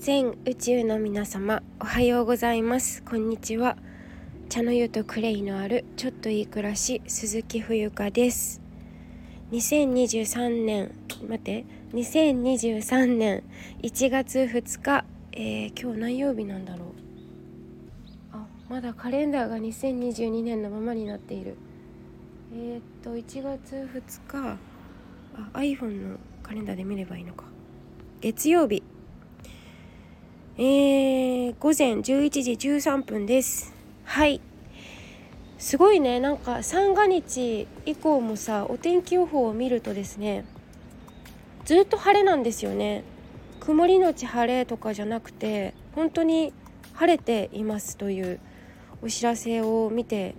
全宇宙の皆様おはようございます。こんにちは。茶の湯とクレイのあるちょっといい暮らし鈴木冬香です。2023年待って。2023年1月2日、えー、今日何曜日なんだろう。あまだカレンダーが2022年のままになっている。えー、っと1月2日。あ iPhone のカレンダーで見ればいいのか。月曜日。えー、午前11時13分です。はい。すごいね。なんか三が日以降もさお天気予報を見るとですねずっと晴れなんですよね。曇りのち晴れとかじゃなくて本当に晴れていますというお知らせを見て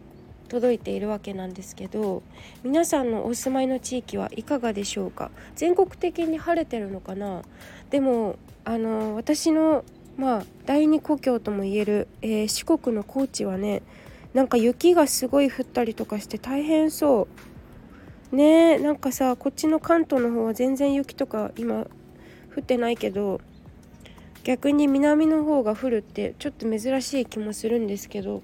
届いているわけなんですけど皆さんのお住まいの地域はいかがでしょうか？全国的に晴れてるのかな？でもあの私のまあ第二故郷ともいえる、えー、四国の高知はねなんか雪がすごい降ったりとかして大変そう。ねなんかさこっちの関東の方は全然雪とか今降ってないけど逆に南の方が降るってちょっと珍しい気もするんですけど。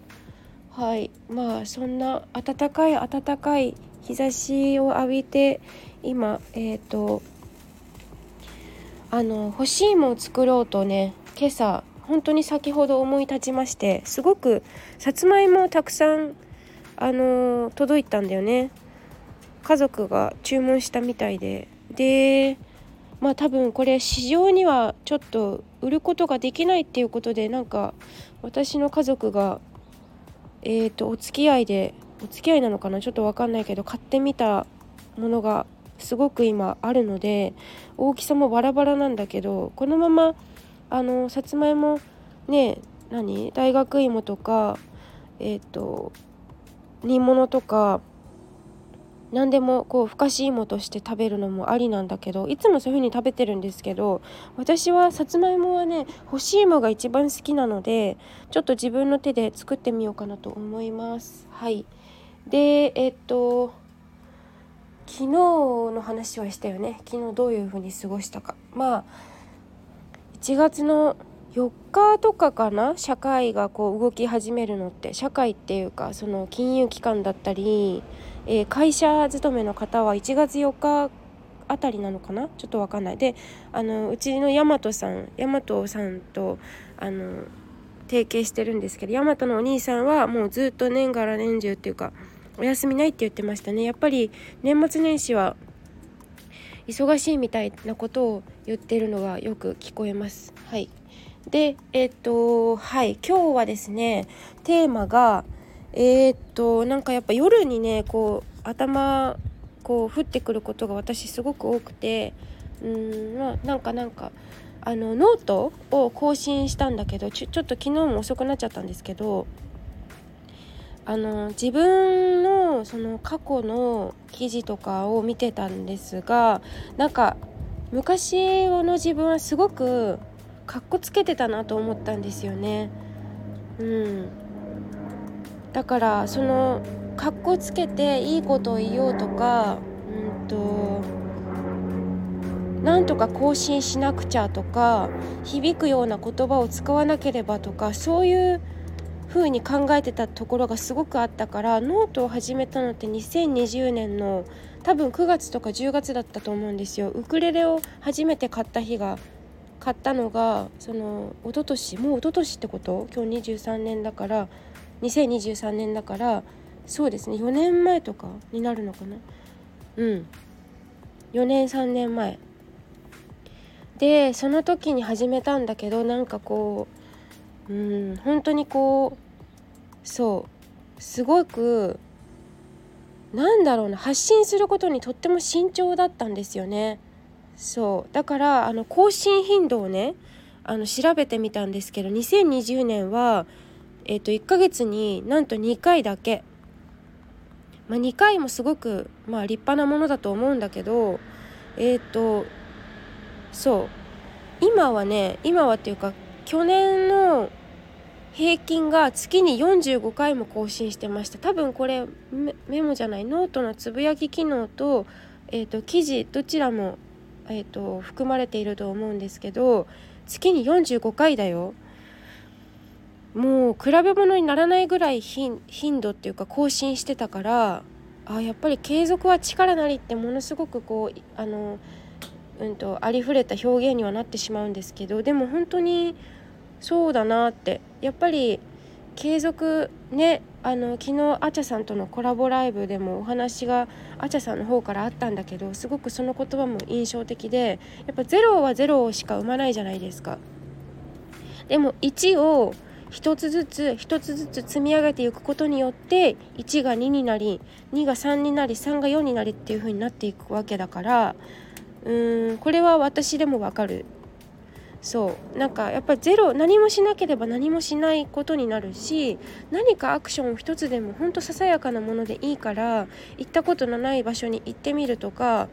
はい。まあそんな暖かい暖かい日差しを浴びて今えっ、ー、とあの干し芋を作ろうとね今朝本当に先ほど思い立ちましてすごくさつまいもたくさんあの届いたんだよね。家族が注文したみたいで。でまあ多分これ市場にはちょっと売ることができないっていうことでなんか私の家族がえっ、ー、とお付き合いでお付き合いなのかな？ちょっと分かんないけど買ってみたものがすごく今あるので大きさもバラバラなんだけどこのままあのさつまいもね何？大学芋とかえっ、ー、と煮物とか何でもこうふかし芋として食べるのもありなんだけどいつもそういう風に食べてるんですけど私はさつまいもはね干し芋が一番好きなのでちょっと自分の手で作ってみようかなと思います。はい。でえっと昨日の話はしたよね。昨日どういう風に過ごしたか。まあ1月の4日とかかな？社会がこう動き始めるのって。社会っていうかその金融機関だったり、えー、会社勤めの方は1月4日あたりなのかな？ちょっと分かんない。であのうちの大和さん大和さんとあの提携してるんですけど大和のお兄さんはもうずっと年がら年中っていうかお休みないって言ってましたね。やっぱり年末年始は忙しいみたいなことを言ってるのがよく聞こえます。はい、でえっとはい今日はですねテーマがえー、っとなんかやっぱ夜にねこう頭こう降ってくることが私すごく多くてうんまあなんかなんかあのノートを更新したんだけどちょっと昨日も遅くなっちゃったんですけどあの自分のその過去の記事とかを見てたんですがなんか昔の自分はすごくかっこつけてたなと思ったんですよね。うん、だからそのかっこつけていいことを言おうとかうんとなんとか更新しなくちゃとか響くような言葉を使わなければとかそういう風に考えてたところがすごくあったからノートを始めたのって2020年の多分9月とか10月だったと思うんですよ。ウクレレを初めて買った日が買ったのがその一昨年もう一昨年ってこと？今日23年だから2023年だからそうですね4年前とかになるのかな？うん。4年3年前。でその時に始めたんだけどなんかこううん本当にこうそうすごくなんだろうな発信することにとっても慎重だったんですよね。そうだからあの更新頻度をねあの調べてみたんですけど2020年は、えー、と1ヶ月になんと2回だけ、まあ、2回もすごく、まあ、立派なものだと思うんだけどえっ、ー、とそう今はね今はっていうか去年の平均が月に45回も更新してました。多分これメモじゃないノートのつぶやき機能と,、えーと、記事どちらも、えーと、含まれていると思うんですけど月に45回だよ。もう比べ物にならないぐらい頻度っていうか更新してたからあやっぱり継続は力なりってものすごくこうあの、うんと、ありふれた表現にはなってしまうんですけどでも本当にそうだなってやっぱり継続ねあの昨日あちゃさんとのコラボライブでもお話があちゃさんの方からあったんだけどすごくその言葉も印象的でやっぱ0は0しか生まないじゃないですか。でも1を1つずつ1つずつ積み上げていくことによって1が2になり2が3になり3が4になりっていう風になっていくわけだからうーんこれは私でもわかるそうなんかやっぱりゼロ何もしなければ何もしないことになるし何かアクションを一つでもほんとささやかなものでいいから行ったことのない場所に行ってみるとか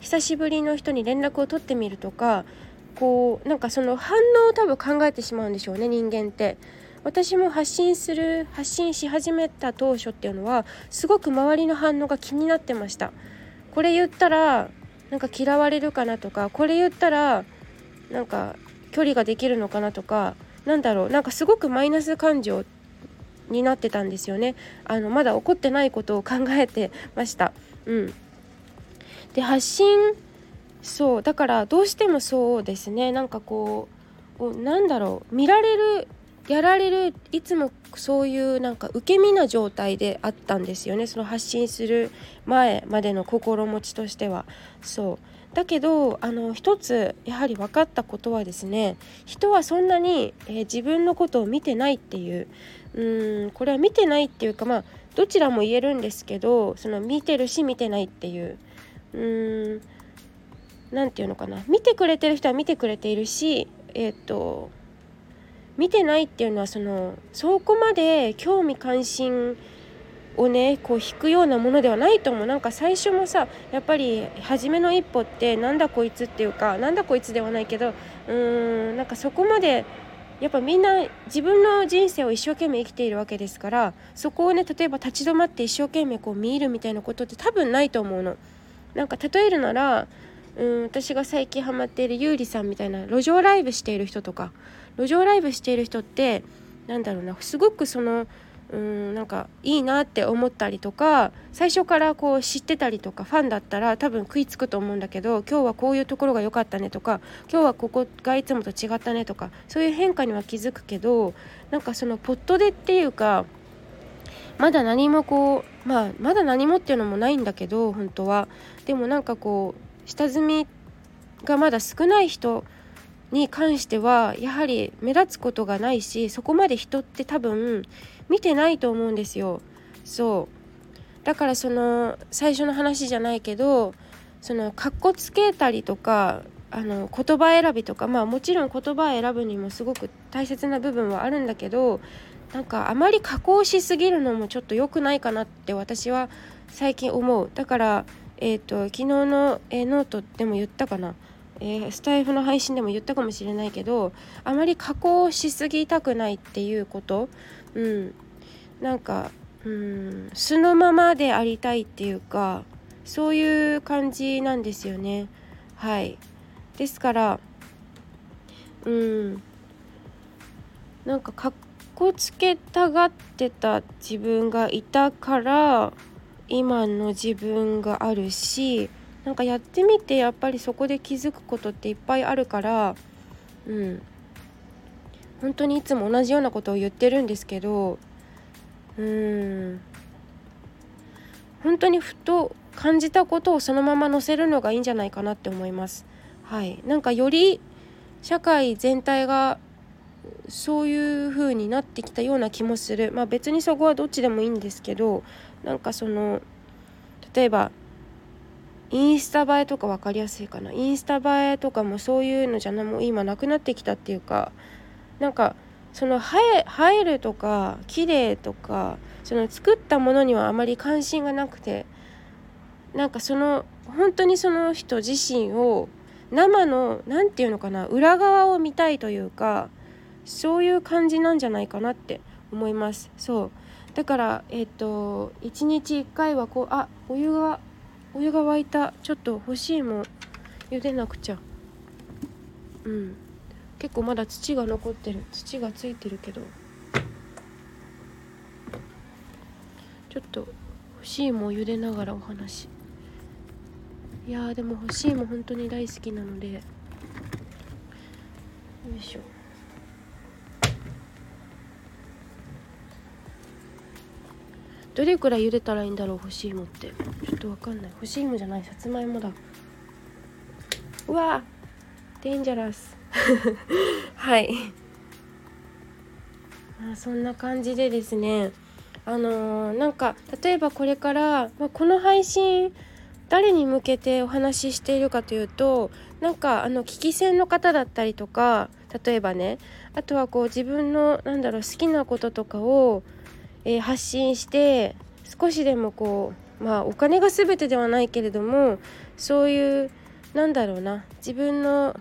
久しぶりの人に連絡を取ってみるとかこうなんかその反応を多分考えてしまうんでしょうね人間って。私も発信する発信し始めた当初っていうのはすごく周りの反応が気になってましたこれ言ったらなんか嫌われるかなとかこれ言ったらなんか距離ができるのかなとかなんだろうなんかすごくマイナス感情になってたんですよね。あのまだ起こってないことを考えてました。うん。で発信そうだからどうしてもそうですね。なんかこうなんだろう見られるやられるいつもそういうなんか受け身な状態であったんですよね。その発信する前までの心持ちとしては。そう。だけどあの一つやはり分かったことはですね人はそんなに、えー、自分のことを見てないっていううんこれは見てないっていうかまあどちらも言えるんですけどその見てるし見てないっていううん何て言うのかな。見てくれてる人は見てくれているしえっ、と見てないっていうのはそのそこまで興味関心をねこう引くようなものではないと思うなんか最初もさやっぱり初めの一歩ってなんだこいつっていうかなんだこいつではないけどうーんなんかそこまでやっぱみんな自分の人生を一生懸命生きているわけですからそこをね例えば立ち止まって一生懸命こう見るみたいなことって多分ないと思うの。なんか例えるならうん私が最近ハマっているゆうりさんみたいな路上ライブしている人とか。路上ライブしている人ってなんだろうなすごくそのうんなんかいいなって思ったりとか最初からこう知ってたりとかファンだったら多分食いつくと思うんだけど今日はこういうところが良かったねとか今日はここがいつもと違ったねとかそういう変化には気づくけどなんかそのポットでっていうかまだ何もこうまあまだ何もっていうのもないんだけど本当は。でもなんかこう下積みがまだ少ない人に関してはやはり目立つことがないしそこまで人って多分見てないと思うんですよ。そう。だからその最初の話じゃないけどそのかっこつけたりとかあの言葉選びとかまあもちろん言葉選ぶにもすごく大切な部分はあるんだけどなんかあまり加工しすぎるのもちょっと良くないかなって私は最近思う。だからえーと、昨日の、えー、ノートでも言ったかな、えー、スタイフの配信でも言ったかもしれないけどあまり加工しすぎたくないっていうこと。うん。なんかうん素のままでありたいっていうかそういう感じなんですよね。はい。ですからうん。なんかかっこつけたがってた自分がいたから今の自分があるしなんかやってみてやっぱりそこで気づくことっていっぱいあるからうん。本当にいつも同じようなことを言ってるんですけどうん。本当にふと感じたことをそのまま載せるのがいいんじゃないかなって思います。はい、なんかより社会全体がそういう風になってきたような気もする。まあ別にそこはどっちでもいいんですけどなんかその例えばインスタ映えとか分かりやすいかな。インスタ映えとかもそういうのじゃもう今なくなってきたっていうかなんかその映え映えるとか綺麗とかその作ったものにはあまり関心がなくてなんかその本当にその人自身を生の何て言うのかな裏側を見たいというかそういう感じなんじゃないかなって思います。そう。だからえっ、ー、と1日1回はこうあお湯がお湯が沸いた。ちょっと欲しいもん茹でなくちゃ。うん。結構まだ土が残ってる。土がついてるけど。ちょっと欲しいもを茹でながらお話。いやでも欲しいも本当に大好きなので。よいしょ。どれくらい茹でたらいいんだろう干し芋って。ちょっとわかんない。干し芋じゃないさつまいもだ。うわデンジャラス。はい。あそんな感じでですね。あのー、なんか例えばこれから、まあ、この配信誰に向けてお話ししているかというとなんかあの聞き戦の方だったりとか例えばねあとはこう自分のなんだろう好きなこととかをえー、発信して少しでもこうまあお金が全てではないけれどもそういうなんだろうな自分の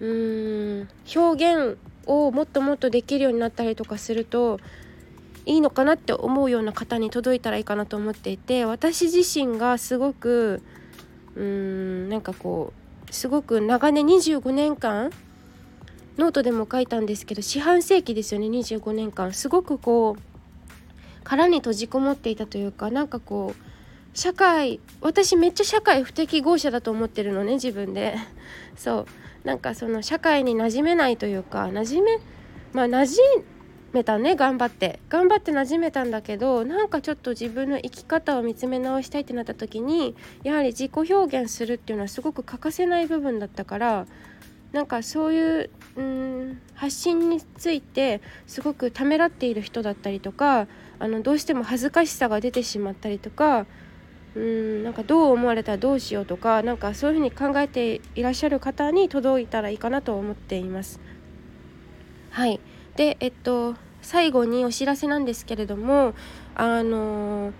うーん表現をもっともっとできるようになったりとかするといいのかなって思うような方に届いたらいいかなと思っていて私自身がすごくうーんなんかこうすごく長年25年間ノートでも書いたんですけど四半世紀ですよね25年間。すごくこう殻に閉じこもっていたというかなんかこう社会私めっちゃ社会不適合者だと思ってるのね自分で。そう。なんかその社会に馴染めないというか馴染めまあ馴染めたね頑張って。頑張って馴染めたんだけどなんかちょっと自分の生き方を見つめ直したいってなった時にやはり自己表現するっていうのはすごく欠かせない部分だったからなんかそういううん発信についてすごくためらっている人だったりとかあのどうしても恥ずかしさが出てしまったりとかうんなんかどう思われたらどうしようとかなんかそういうふうに考えていらっしゃる方に届いたらいいかなと思っています。はいでえっと最後にお知らせなんですけれどもあのー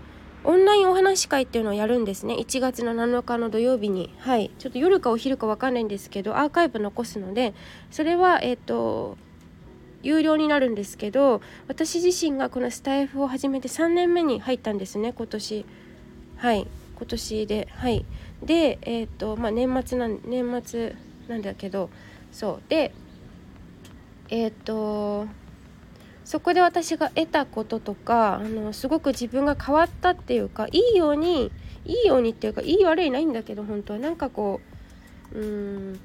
オンラインお話会っていうのをやるんですね。1月の7日の土曜日に。はい。ちょっと夜かお昼か分かんないんですけどアーカイブ残すのでそれはえっ、と有料になるんですけど私自身がこのスタイフを始めて3年目に入ったんですね。今年。はい。今年で。はい。でえっ、とまあ年末なん年末なんだけど。そう。でえっ、とそこで私が得たこととかあのすごく自分が変わったっていうかいいようにいいようにっていうかいい悪いないんだけど本当は。なんかこううーん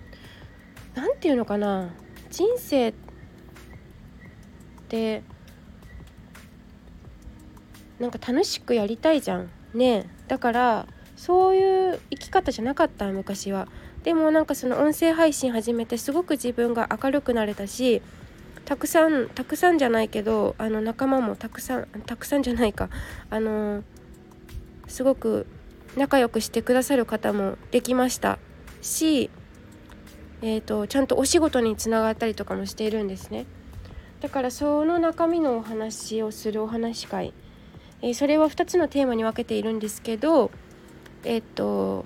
何て言うのかな。人生ってなんか楽しくやりたいじゃん。ね。だからそういう生き方じゃなかった昔は。でもなんかその音声配信始めてすごく自分が明るくなれたしたくさんたくさんじゃないけどあの仲間もたくさんたくさんじゃないか。あのすごく仲良くしてくださる方もできました。し、えーと、ちゃんとお仕事につながったりとかもしているんですね。だからその中身のお話をするお話会、えー、それは2つのテーマに分けているんですけどえっ、ー、と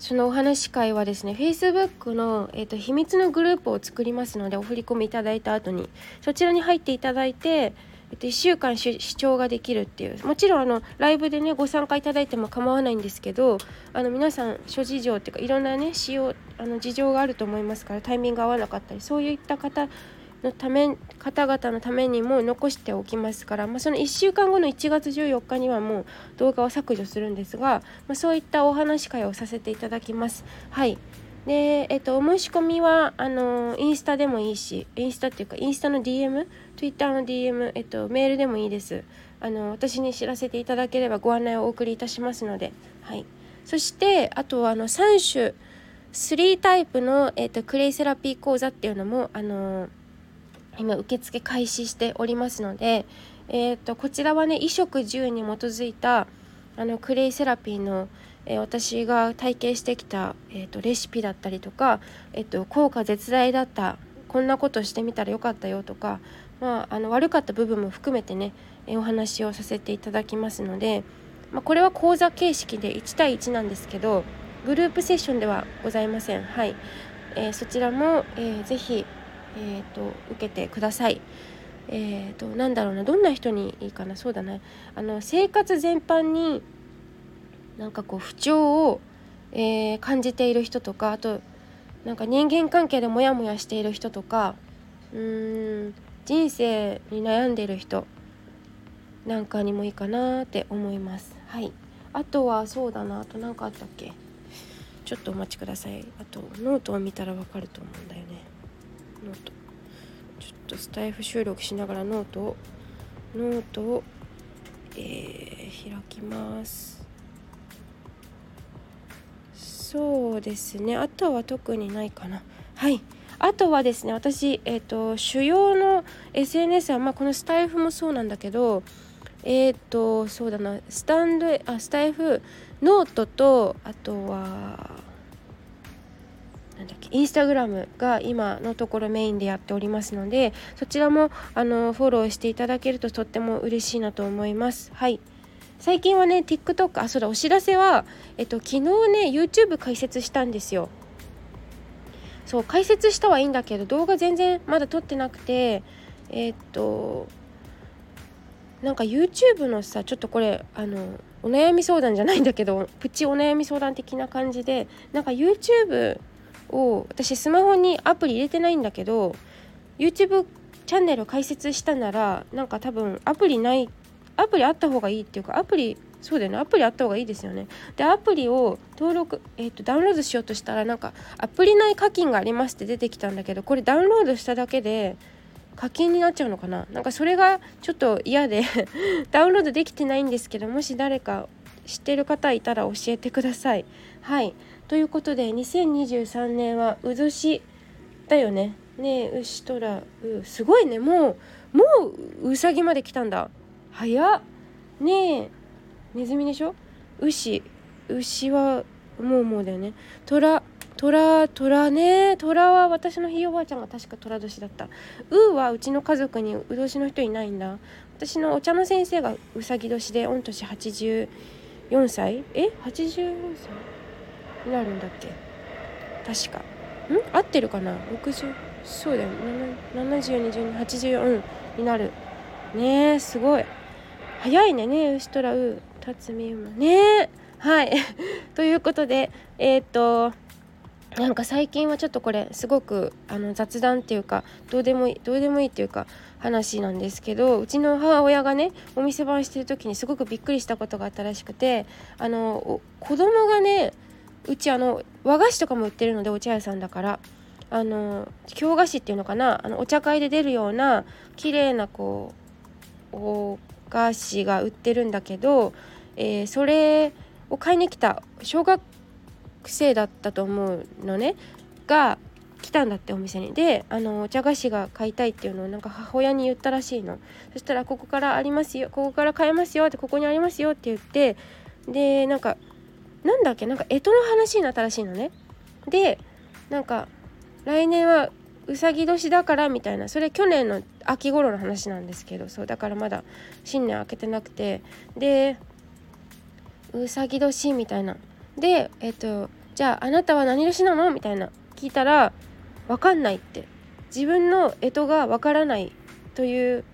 そのお話し会はですね Facebook の、えーと、秘密のグループを作りますのでお振り込みいただいた後にそちらに入っていただいて、えー、と1週間視聴ができるっていう。もちろんあのライブでねご参加いただいても構わないんですけどあの皆さん諸事情っていうかいろんなね使用あの事情があると思いますからタイミング合わなかったりそういった方のため方々のためにも残しておきますから、まあ、その1週間後の1月14日にはもう動画を削除するんですが、まあ、そういったお話し会をさせていただきます。はい。で、えっと、お申し込みはあのインスタでもいいしインスタっていうかインスタの DM Twitter の DM、えっと、メールでもいいです。あの私に知らせていただければご案内をお送りいたしますので、はい、そしてあとあの3種3タイプの、えっと、クレイセラピー講座っていうのもあの今受付開始しておりますので、えーと、こちらはね衣食住に基づいたあのクレイセラピーの、えー、私が体験してきた、えーと、レシピだったりとか、えーと、効果絶大だったこんなことしてみたらよかったよとか、まあ、あの悪かった部分も含めてね、えー、お話をさせていただきますので、まあ、これは講座形式で1対1なんですけどグループセッションではございません。はいえー、そちらも、えー、ぜひえーと、受けてください。えーと、なんだろうなどんな人にいいかなそうだねあの生活全般になんかこう不調を、えー、感じている人とかあとなんか人間関係でモヤモヤしている人とかうん人生に悩んでいる人なんかにもいいかなって思います。はい。あとはそうだなあと何かあったっけ？ちょっとお待ちください。あとノートを見たらわかると思うんだよね。ノート。ちょっとスタイフ収録しながらノートをノートを、えー、開きます。そうですね。あとは特にないかな。はい。あとはですね私、えーと、主要の SNS は、まあ、このスタイフもそうなんだけどえっ、ー、とそうだな。スタンドあスタイフノートとあとはなんだっけインスタグラムが今のところメインでやっておりますのでそちらもあのフォローしていただけるととっても嬉しいなと思います。はい。最近はね TikTok あそうだお知らせはえっと昨日ね YouTube 開設したんですよ。そう開設したはいいんだけど動画全然まだ撮ってなくてえ、っとなんか YouTube のさちょっとこれあのお悩み相談じゃないんだけどプチお悩み相談的な感じでなんか YouTube を私スマホにアプリ入れてないんだけど YouTube チャンネル開設したならなんか多分アプリないアプリあった方がいいっていうかアプリそうだよねアプリあった方がいいですよね。でアプリを登録、えーと、ダウンロードしようとしたらなんかアプリ内課金がありますって出てきたんだけどこれダウンロードしただけで課金になっちゃうのかな？なんかそれがちょっと嫌で ダウンロードできてないんですけどもし誰か知ってる方いたら教えてください。はい。ということで2023年はう年だよね。ねえ牛とらうすごいね。もうもううさぎまで来たんだ。早っ。ねえネズミでしょ？牛。牛はもうもうだよね。虎。虎虎ね。虎は私のひいおばあちゃんが確か虎年だった。うはうちの家族にう年の人いないんだ。私のお茶の先生がうさぎ年で御年84歳？え？84歳？になるんだっけ？確か。ん？合ってるかな？60そうだよ。702084、うん、になる。ねえすごい。早いねね。牛とらう辰巳馬ね。はい。ということでえっ、となんか最近はちょっとこれすごくあの雑談っていうかどうでもいいどうでもいいっていうか話なんですけどうちの母親がねお店番してる時にすごくびっくりしたことがあったらしくてあの子供がねうちあの和菓子とかも売ってるのでお茶屋さんだからあの京菓子っていうのかなあのお茶会で出るような綺麗なこうお菓子が売ってるんだけどえー、それを買いに来た小学生だったと思うのねが来たんだってお店に。であのお茶菓子が買いたいっていうのをなんか母親に言ったらしいの。そしたら「ここからありますよここから買えますよ」って「ここにありますよ」って言ってでなんかなんだっけ？なんか干支の話になったらしいのね。でなんか来年はうさぎ年だからみたいな。それ去年の秋頃の話なんですけどそうだからまだ新年明けてなくて。でうさぎ年みたいな。でえっ、とじゃああなたは何年なの？みたいな。聞いたら分かんないって。自分の干支が分からないという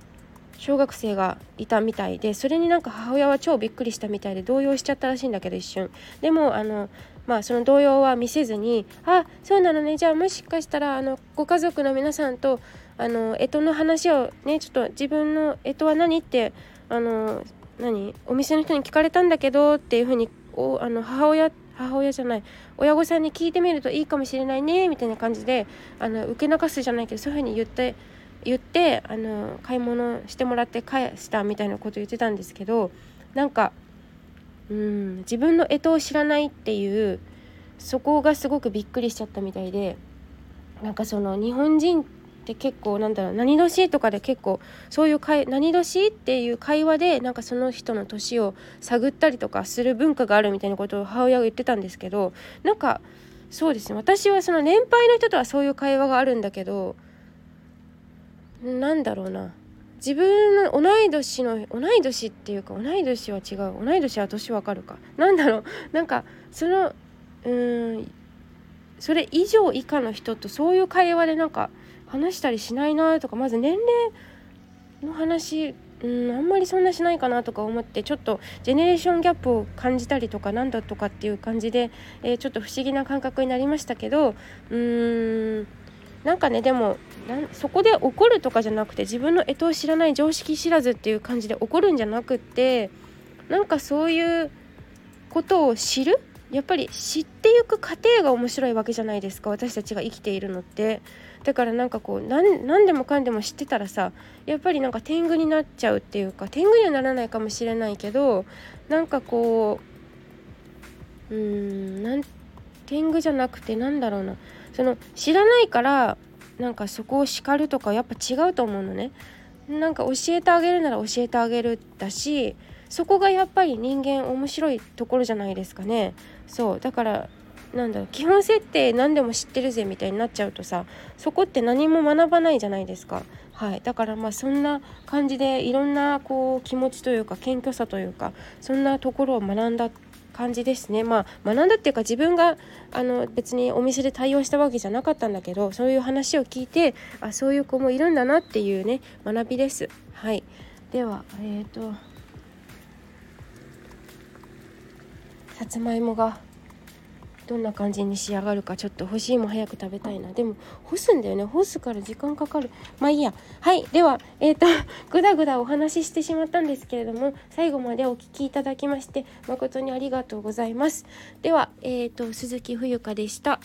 小学生がいたみたいでそれになんか母親は超びっくりしたみたいで動揺しちゃったらしいんだけど一瞬。でもあのまあその動揺は見せずに「あそうなのね。じゃあもしかしたらあのご家族の皆さんとあの干支の話をねちょっと自分の干支は何?」ってあの何？お店の人に聞かれたんだけどっていうふうにおあの母親母親じゃない親御さんに聞いてみるといいかもしれないねみたいな感じであの受け流すじゃないけどそういうふうに言って言ってあの買い物してもらって返したみたいなこと言ってたんですけどなんかうん自分の干支を知らないっていうそこがすごくびっくりしちゃったみたいでなんかその日本人で結構なんだろう何年とかで結構そういう会何年っていう会話でなんかその人の年を探ったりとかする文化があるみたいなことを母親が言ってたんですけどなんかそうですね。私はその年配の人とはそういう会話があるんだけどなんだろうな。自分の同い年の同い年っていうか同い年は違う。同い年は年わかるか。なんだろう。なんかそのうんそれ以上以下の人とそういう会話でなんか話したりしないなとかまず年齢の話うんあんまりそんなしないかなとか思ってちょっとジェネレーションギャップを感じたりとかなんだとかっていう感じで、えー、ちょっと不思議な感覚になりましたけどうーんなんかねでもそこで怒るとかじゃなくて自分の干支を知らない常識知らずっていう感じで怒るんじゃなくってなんかそういうことを知る？やっぱり知っていく過程が面白いわけじゃないですか私たちが生きているのって。だからなんかこう何でもかんでも知ってたらさやっぱりなんか天狗になっちゃうっていうか天狗にはならないかもしれないけどなんかこううーんなん天狗じゃなくてなんだろうな。その知らないからなんかそこを叱るとかやっぱ違うと思うのねなんか教えてあげるなら教えてあげるだしそこがやっぱり人間面白いところじゃないですかねそうだからなんだろう基本設定何でも知ってるぜみたいになっちゃうとさそこって何も学ばないじゃないですか。はい、だからまあそんな感じでいろんなこう気持ちというか謙虚さというかそんなところを学んだ感じですねまあ学んだっていうか自分があの別にお店で対応したわけじゃなかったんだけどそういう話を聞いてあそういう子もいるんだなっていうね学びです。はいではえっ、ー、とさつまいもがどんな感じに仕上がるかちょっと干し芋早く食べたいな。でも干すんだよね。干すから時間かかる。まあいいや。はい。ではえっ、ー、とぐだぐだお話ししてしまったんですけれども最後までお聴きいただきまして誠にありがとうございます。ではえっ、ー、と鈴木冬香でした。